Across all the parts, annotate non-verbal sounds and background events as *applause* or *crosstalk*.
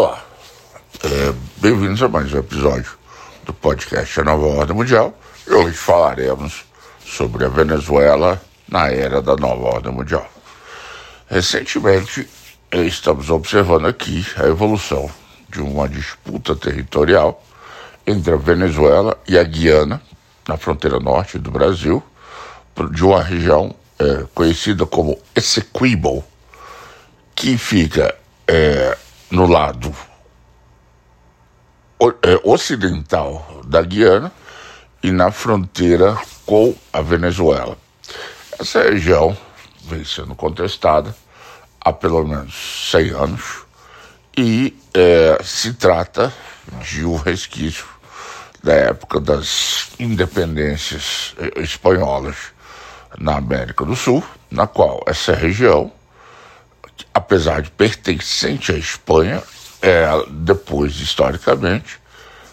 Olá, é, bem-vindos a mais um episódio do podcast A Nova Ordem Mundial. E hoje falaremos sobre a Venezuela na era da Nova Ordem Mundial. Recentemente, estamos observando aqui a evolução de uma disputa territorial entre a Venezuela e a Guiana, na fronteira norte do Brasil, de uma região é, conhecida como Essequibo, que fica é, no lado é, ocidental da Guiana e na fronteira com a Venezuela. Essa região vem sendo contestada há pelo menos 100 anos e é, se trata de um resquício da época das independências é, espanholas na América do Sul, na qual essa região, apesar de pertencente à Espanha, é, depois, historicamente,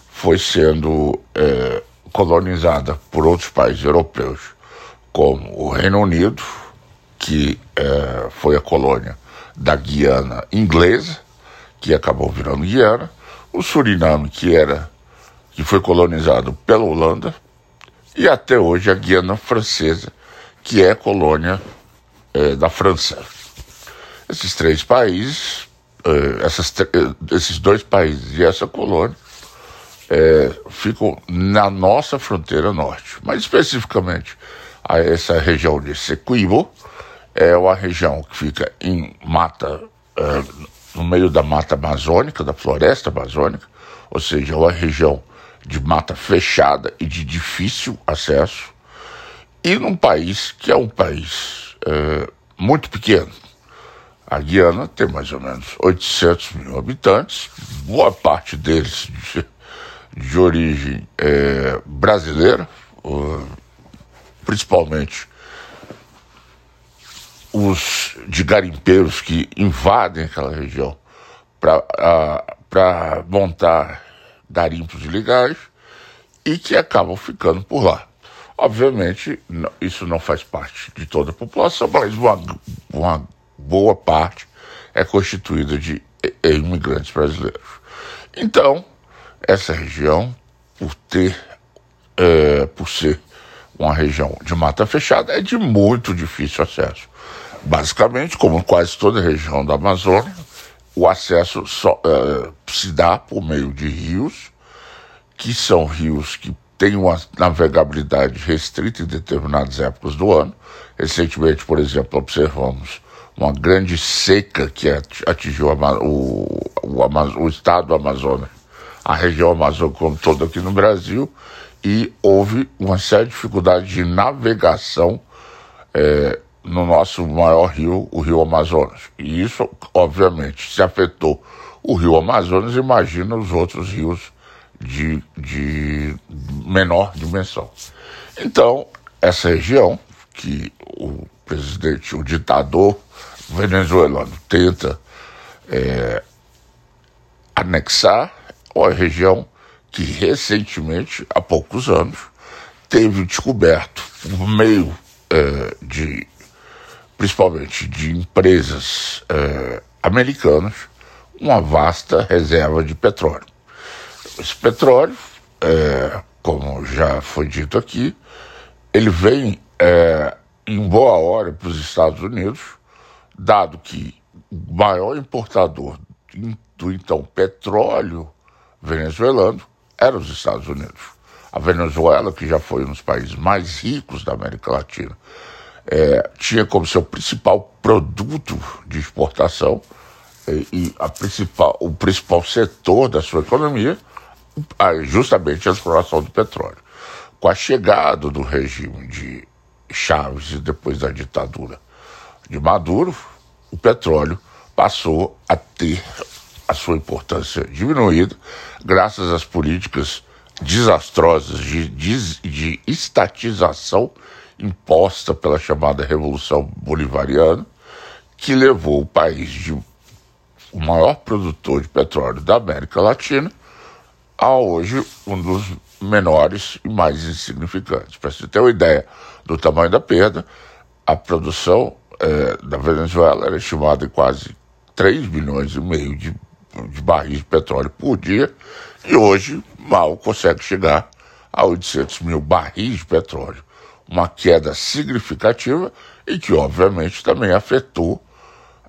foi sendo é, colonizada por outros países europeus, como o Reino Unido, que é, foi a colônia da Guiana inglesa, que acabou virando Guiana, o Suriname, que era que foi colonizado pela Holanda, e até hoje a Guiana francesa, que é colônia é, da França. Esses três países, é, essas, esses dois países e essa colônia é, ficam na nossa fronteira norte, mais especificamente a essa região de Sequibo, é uma região que fica em mata, é, no meio da mata amazônica, da floresta amazônica, ou seja, é uma região de mata fechada e de difícil acesso, e num país que é um país é, muito pequeno. A Guiana tem mais ou menos 800 mil habitantes, boa parte deles de, de origem é, brasileira, principalmente os de garimpeiros que invadem aquela região para montar garimpos ilegais e que acabam ficando por lá. Obviamente, isso não faz parte de toda a população, mas uma, uma boa parte é constituída de imigrantes brasileiros. Então, essa região, por ter, é, por ser uma região de mata fechada, é de muito difícil acesso. Basicamente, como quase toda a região da Amazônia, o acesso só, é, se dá por meio de rios, que são rios que têm uma navegabilidade restrita em determinadas épocas do ano. Recentemente, por exemplo, observamos uma grande seca que atingiu o, o, o estado do Amazonas, a região amazônica como toda aqui no Brasil, e houve uma séria dificuldade de navegação é, no nosso maior rio, o Rio Amazonas. E isso, obviamente, se afetou o Rio Amazonas, imagina os outros rios de, de menor dimensão. Então, essa região que o presidente, o ditador venezuelano tenta é, anexar, é uma região que recentemente, há poucos anos, teve descoberto por meio é, de principalmente de empresas eh, americanas, uma vasta reserva de petróleo. Esse petróleo, eh, como já foi dito aqui, ele vem eh, em boa hora para os Estados Unidos, dado que o maior importador do então petróleo venezuelano era os Estados Unidos. A Venezuela, que já foi um dos países mais ricos da América Latina, é, tinha como seu principal produto de exportação é, e a principal, o principal setor da sua economia justamente a exploração do petróleo. Com a chegada do regime de Chaves e depois da ditadura de Maduro, o petróleo passou a ter a sua importância diminuída graças às políticas desastrosas de, de, de estatização imposta pela chamada Revolução Bolivariana, que levou o país de o maior produtor de petróleo da América Latina a hoje um dos menores e mais insignificantes. Para você ter uma ideia do tamanho da perda, a produção é, da Venezuela era estimada em quase 3 bilhões e meio de de barris de petróleo por dia e hoje mal consegue chegar a 800 mil barris de petróleo. Uma queda significativa e que, obviamente, também afetou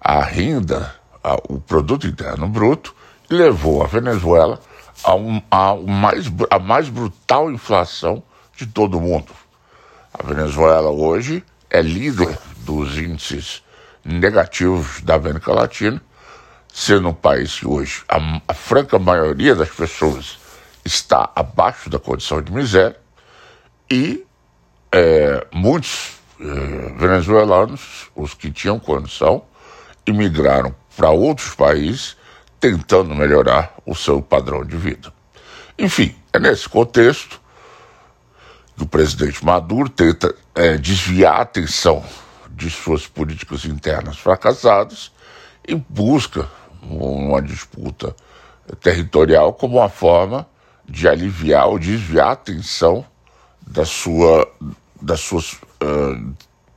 a renda, a, o produto interno bruto, e levou a Venezuela a, um, a, mais, a mais brutal inflação de todo o mundo. A Venezuela hoje é líder dos índices negativos da América Latina, sendo um país que hoje a, a franca maioria das pessoas está abaixo da condição de miséria e é, muitos é, venezuelanos, os que tinham condição, imigraram para outros países tentando melhorar o seu padrão de vida. Enfim, é nesse contexto que o presidente Maduro tenta é, desviar a atenção de suas políticas internas fracassadas e busca uma disputa territorial como uma forma de aliviar ou desviar a atenção da sua, das suas uh,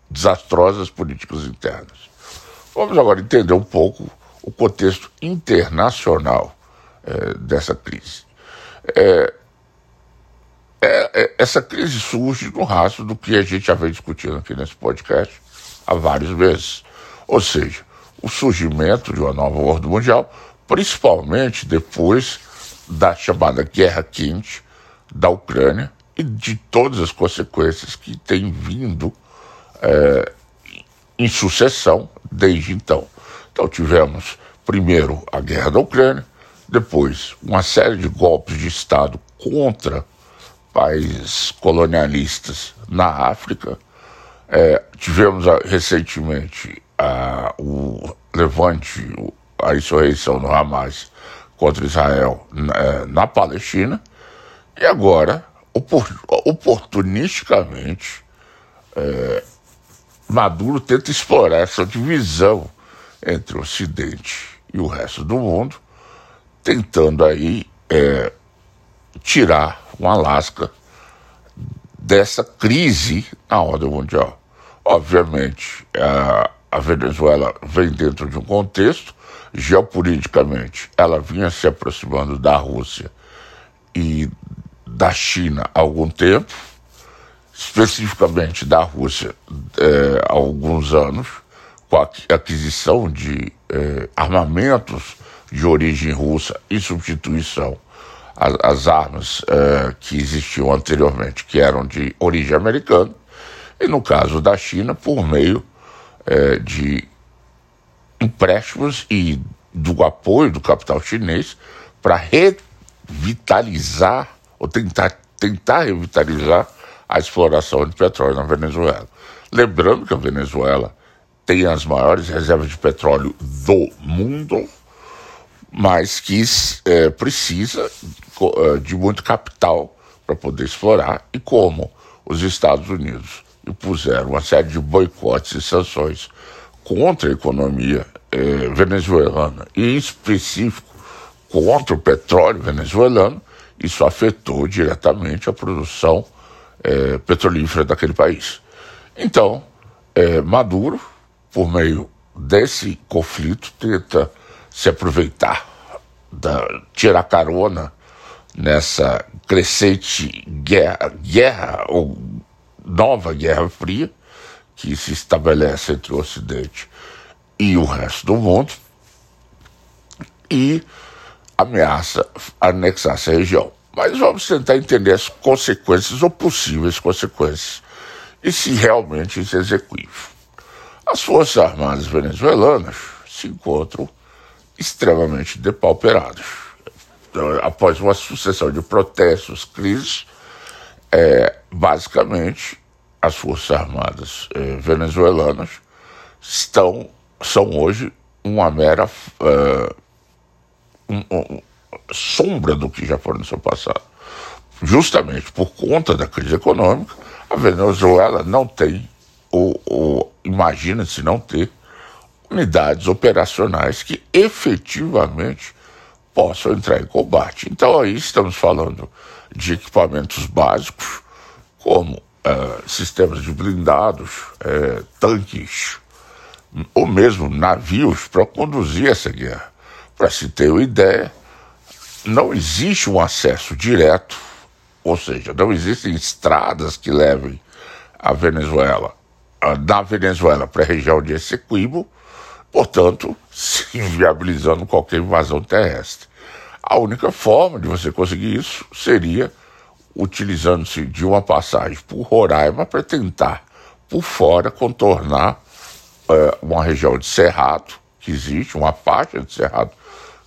desastrosas políticas internas. Vamos agora entender um pouco o contexto internacional uh, dessa crise. É, é, é, essa crise surge no rastro do que a gente já vem discutindo aqui nesse podcast há vários meses. Ou seja, o surgimento de uma nova ordem mundial, principalmente depois da chamada Guerra Quente da Ucrânia e de todas as consequências que têm vindo é, em sucessão desde então. Então tivemos primeiro a guerra da Ucrânia, depois uma série de golpes de Estado contra países colonialistas na África. É, tivemos a, recentemente a, o levante, a insurreição no Hamas contra Israel na, é, na Palestina, e agora, oportunisticamente, é, Maduro tenta explorar essa divisão entre o Ocidente e o resto do mundo, tentando aí é, tirar um Alasca dessa crise na ordem mundial. Obviamente, a, a Venezuela vem dentro de um contexto geopoliticamente, ela vinha se aproximando da Rússia e da China há algum tempo, especificamente da Rússia é, há alguns anos, com a aquisição de é, armamentos de origem russa em substituição às, às armas é, que existiam anteriormente, que eram de origem americana, e no caso da China, por meio é, de empréstimos e do apoio do capital chinês para revitalizar ou tentar, tentar revitalizar a exploração de petróleo na Venezuela. Lembrando que a Venezuela tem as maiores reservas de petróleo do mundo, mas que é, precisa é, de muito capital para poder explorar, e como os Estados Unidos impuseram uma série de boicotes e sanções contra a economia eh, venezuelana e, em específico, contra o petróleo venezuelano, isso afetou diretamente a produção eh, petrolífera daquele país. Então, eh, Maduro, por meio desse conflito, tenta se aproveitar, da, tirar carona nessa crescente guerra, guerra ou nova Guerra Fria, que se estabelece entre o Ocidente e o resto do mundo, e ameaça anexar essa região. Mas vamos tentar entender as consequências ou possíveis consequências e se realmente isso é execuível. As Forças Armadas venezuelanas se encontram extremamente depauperadas. Após uma sucessão de protestos, crises, é, basicamente as Forças Armadas eh, venezuelanas estão, são hoje uma mera uh, um, um, sombra do que já foi no seu passado. Justamente por conta da crise econômica, a Venezuela não tem, ou, ou imagina-se não ter, unidades operacionais que efetivamente possam entrar em combate. Então aí estamos falando de equipamentos básicos, como uh, sistemas de blindados, uh, tanques, ou mesmo navios para conduzir essa guerra. Para se ter uma ideia, não existe um acesso direto, ou seja, não existem estradas que levem a Venezuela, da Venezuela para a região de Essequibo, portanto, se inviabilizando qualquer invasão terrestre. A única forma de você conseguir isso seria utilizando-se de uma passagem por Roraima para tentar, por fora, contornar é, uma região de cerrado que existe, uma faixa de cerrado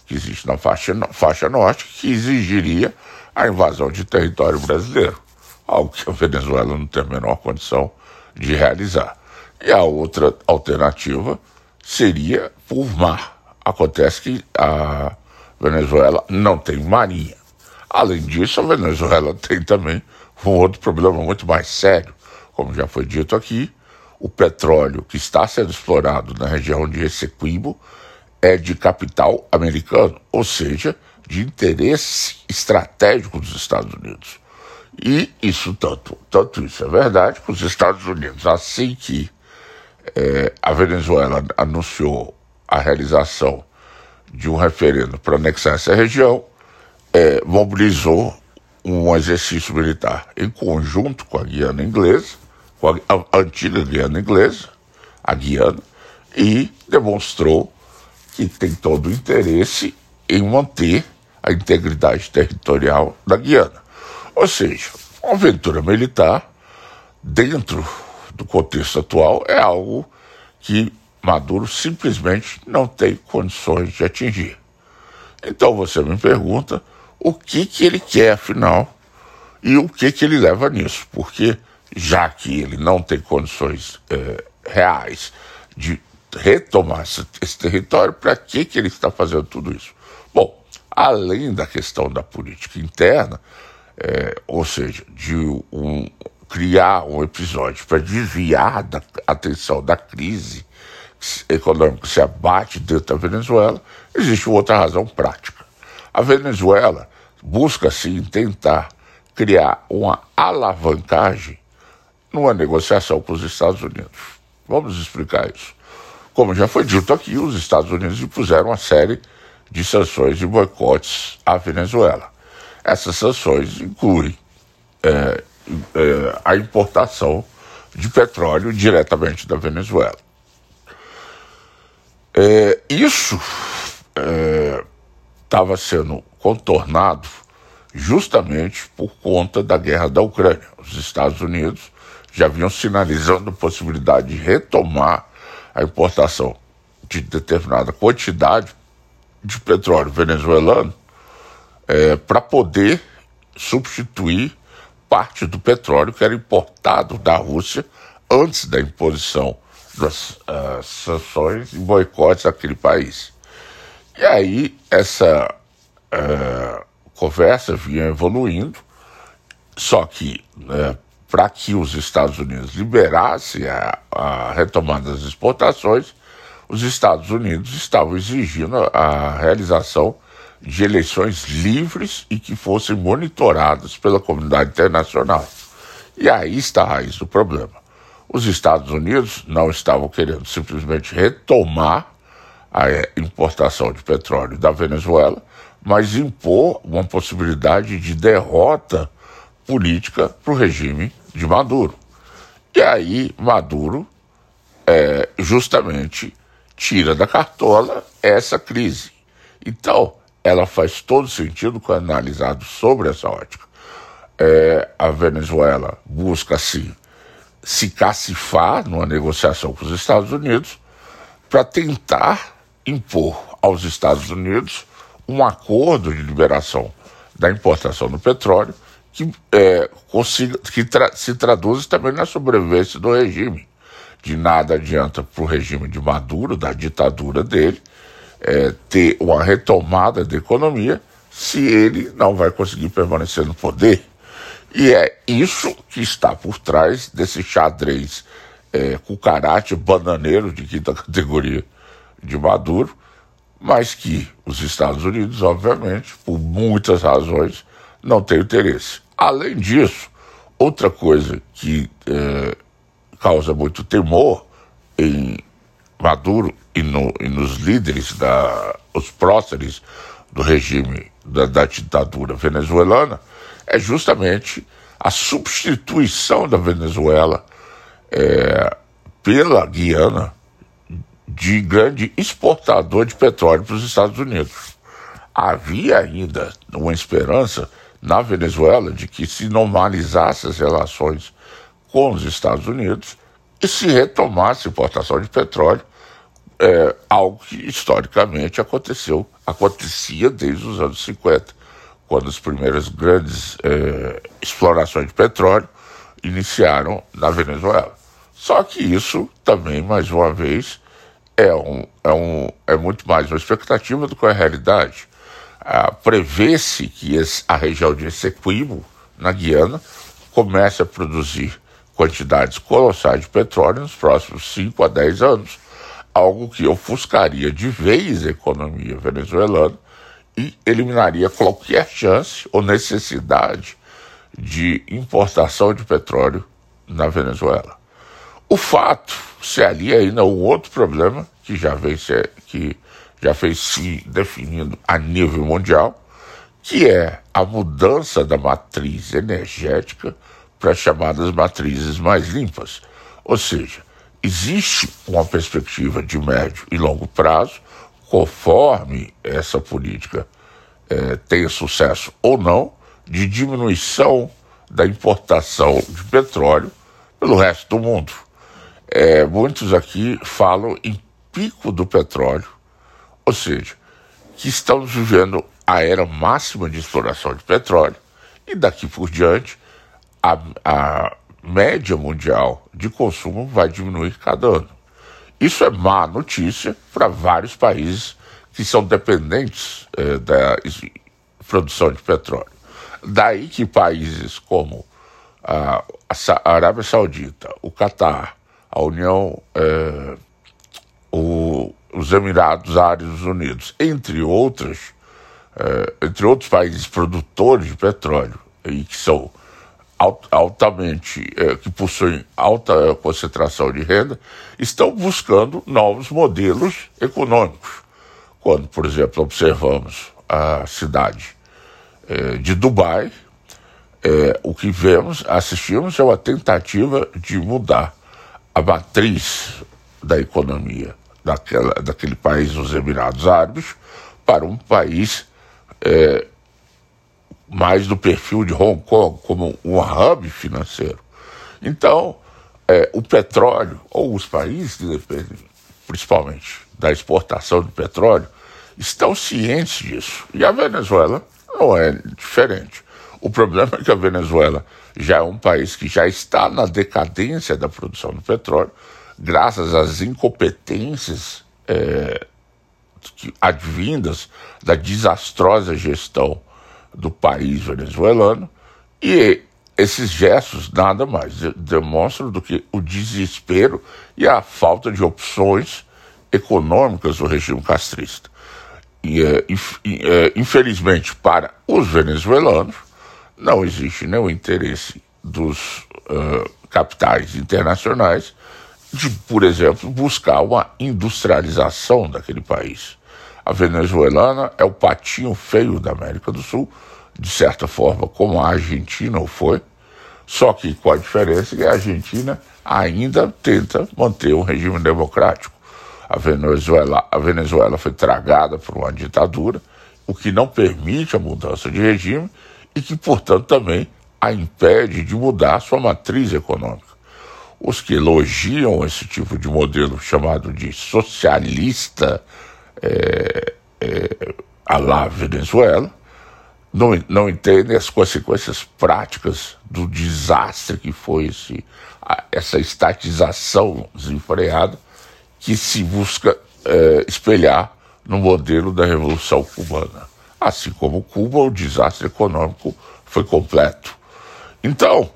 que existe na faixa, faixa norte, que exigiria a invasão de território brasileiro, algo que a Venezuela não tem a menor condição de realizar. E a outra alternativa seria por mar. Acontece que a Venezuela não tem marinha. Além disso, a Venezuela *laughs* tem também um outro problema muito mais sério. Como já foi dito aqui, o petróleo que está sendo explorado na região de Essequibo é de capital americano, ou seja, de interesse estratégico dos Estados Unidos. E isso tanto, tanto isso é verdade que os Estados Unidos, assim que é, a Venezuela anunciou a realização de um referendo para anexar essa região, é, mobilizou um exercício militar em conjunto com a Guiana Inglesa, com a, a antiga Guiana Inglesa, a Guiana, e demonstrou que tem todo o interesse em manter a integridade territorial da Guiana. Ou seja, uma aventura militar, dentro do contexto atual, é algo que Maduro simplesmente não tem condições de atingir. Então você me pergunta o que, que ele quer, afinal, e o que, que ele leva nisso, porque já que ele não tem condições é, reais de retomar esse, esse território, para que, que ele está fazendo tudo isso? Bom, além da questão da política interna, é, ou seja, de um, criar um episódio para desviar da atenção da crise econômica que se abate dentro da Venezuela, existe outra razão prática. A Venezuela busca, sim, tentar criar uma alavancagem numa negociação com os Estados Unidos. Vamos explicar isso. Como já foi dito aqui, os Estados Unidos impuseram uma série de sanções e boicotes à Venezuela. Essas sanções incluem é, é, a importação de petróleo diretamente da Venezuela. É, isso estava é, sendo contornado justamente por conta da guerra da Ucrânia. Os Estados Unidos já vinham sinalizando a possibilidade de retomar a importação de determinada quantidade de petróleo venezuelano é, para poder substituir parte do petróleo que era importado da Rússia antes da imposição das uh, sanções e boicotes àquele país. E aí essa uh, conversa vinha evoluindo, só que uh, para que os Estados Unidos liberassem a, a retomada das exportações, os Estados Unidos estavam exigindo a realização de eleições livres e que fossem monitoradas pela comunidade internacional. E aí está a raiz do problema. Os Estados Unidos não estavam querendo simplesmente retomar a eh, importação de petróleo da Venezuela, mas impor uma possibilidade de derrota política para o regime de Maduro. E aí Maduro é, justamente tira da cartola essa crise. Então, ela faz todo sentido quando analisado sobre essa ótica. É, a Venezuela busca se, se cacifar numa negociação com os Estados Unidos para tentar impor aos Estados Unidos um acordo de liberação da importação do petróleo que, é, consiga, que tra se traduz também na sobrevivência do regime. De nada adianta para o regime de Maduro, da ditadura dele, é, ter uma retomada da economia se ele não vai conseguir permanecer no poder. E é isso que está por trás desse xadrez é, cucarate bananeiro de quinta *laughs* categoria de Maduro, mas que os Estados Unidos, obviamente, por muitas razões, não têm interesse. Além disso, outra coisa que é, causa muito temor em Maduro e, no, e nos líderes, da, os próceres do regime da, da ditadura venezuelana, é justamente a substituição da Venezuela é, pela Guiana de grande exportador de petróleo para os Estados Unidos. Havia ainda uma esperança na Venezuela de que se normalizasse as relações com os Estados Unidos e se retomasse a importação de petróleo, é, algo que historicamente aconteceu, acontecia desde os anos 50, quando as primeiras grandes é, explorações de petróleo iniciaram na Venezuela. Só que isso também, mais uma vez, é, um, é, um, é muito mais uma expectativa do que a realidade. Ah, Prevê-se que esse, a região de Essequibo, na Guiana, comece a produzir quantidades colossais de petróleo nos próximos 5 a 10 anos, algo que ofuscaria de vez a economia venezuelana e eliminaria qualquer chance ou necessidade de importação de petróleo na Venezuela. O fato se alia ainda um outro problema que já vem se, que já vem se definindo a nível mundial, que é a mudança da matriz energética para as chamadas matrizes mais limpas. Ou seja, existe uma perspectiva de médio e longo prazo, conforme essa política é, tenha sucesso ou não, de diminuição da importação de petróleo pelo resto do mundo. É, muitos aqui falam em pico do petróleo, ou seja, que estamos vivendo a era máxima de exploração de petróleo e daqui por diante a, a média mundial de consumo vai diminuir cada ano. Isso é má notícia para vários países que são dependentes eh, da produção de petróleo. Daí que países como a, a Arábia Saudita, o Catar, a União, eh, o, os Emirados Árabes Unidos, entre outras, eh, entre outros países produtores de petróleo e que são altamente, é, que possuem alta concentração de renda, estão buscando novos modelos econômicos. Quando, por exemplo, observamos a cidade é, de Dubai, é, o que vemos, assistimos é uma tentativa de mudar a matriz da economia daquela, daquele país, os Emirados Árabes, para um país é, mais do perfil de Hong Kong como um hub financeiro. Então, é, o petróleo, ou os países que dependem principalmente da exportação de petróleo, estão cientes disso. E a Venezuela não é diferente. O problema é que a Venezuela já é um país que já está na decadência da produção do petróleo, graças às incompetências é, advindas da desastrosa gestão do país venezuelano e esses gestos nada mais demonstram do que o desespero e a falta de opções econômicas do regime castrista. E, é, é, infelizmente, para os venezuelanos, não existe nenhum interesse dos uh, capitais internacionais de, por exemplo, buscar uma industrialização daquele país. A venezuelana é o patinho feio da América do Sul, de certa forma, como a Argentina o foi, só que com a diferença que a Argentina ainda tenta manter um regime democrático. A Venezuela, a Venezuela foi tragada por uma ditadura, o que não permite a mudança de regime e que, portanto, também a impede de mudar sua matriz econômica. Os que elogiam esse tipo de modelo chamado de socialista é, é, a lá Venezuela não, não entendem as consequências práticas do desastre que foi esse, essa estatização desenfreada que se busca é, espelhar no modelo da Revolução Cubana. Assim como Cuba, o desastre econômico foi completo. Então,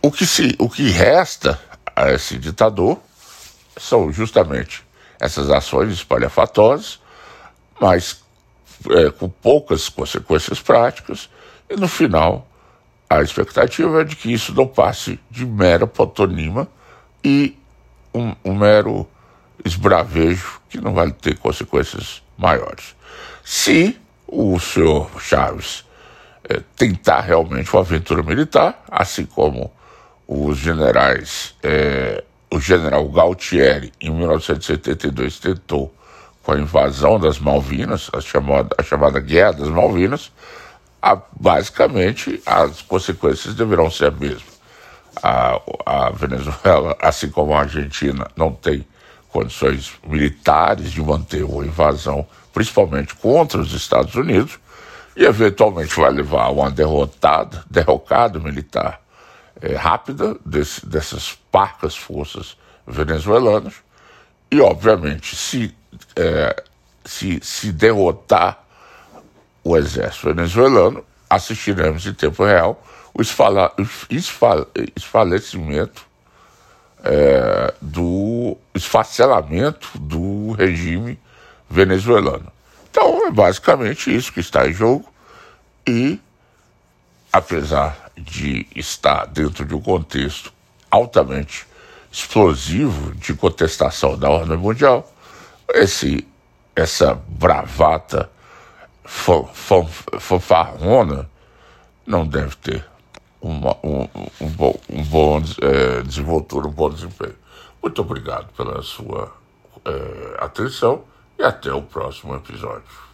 o que, se, o que resta a esse ditador são justamente essas ações espalhafatosas, mas é, com poucas consequências práticas, e no final a expectativa é de que isso não passe de mera pantonima e um, um mero esbravejo que não vai ter consequências maiores. Se o senhor Chaves é, tentar realmente uma aventura militar, assim como os generais, é, o general Galtieri, em 1972, tentou com a invasão das Malvinas, a chamada, a chamada Guerra das Malvinas, a, basicamente as consequências deverão ser as mesmas. A, a Venezuela, assim como a Argentina, não tem condições militares de manter uma invasão, principalmente contra os Estados Unidos, e eventualmente vai levar a uma derrotada, derrocada militar é, rápida desse, dessas parcas forças venezuelanas, e obviamente se, é, se, se derrotar o exército venezuelano, assistiremos em tempo real o esfala, esfala, esfalecimento é, do esfacelamento do regime venezuelano. Então é basicamente isso que está em jogo e, apesar de estar dentro de um contexto altamente explosivo de contestação da ordem mundial, esse, essa bravata fanfarrona não deve ter uma, um, um, bom, um bom é, desenvoltura, um bom desempenho. Muito obrigado pela sua é, atenção e até o próximo episódio.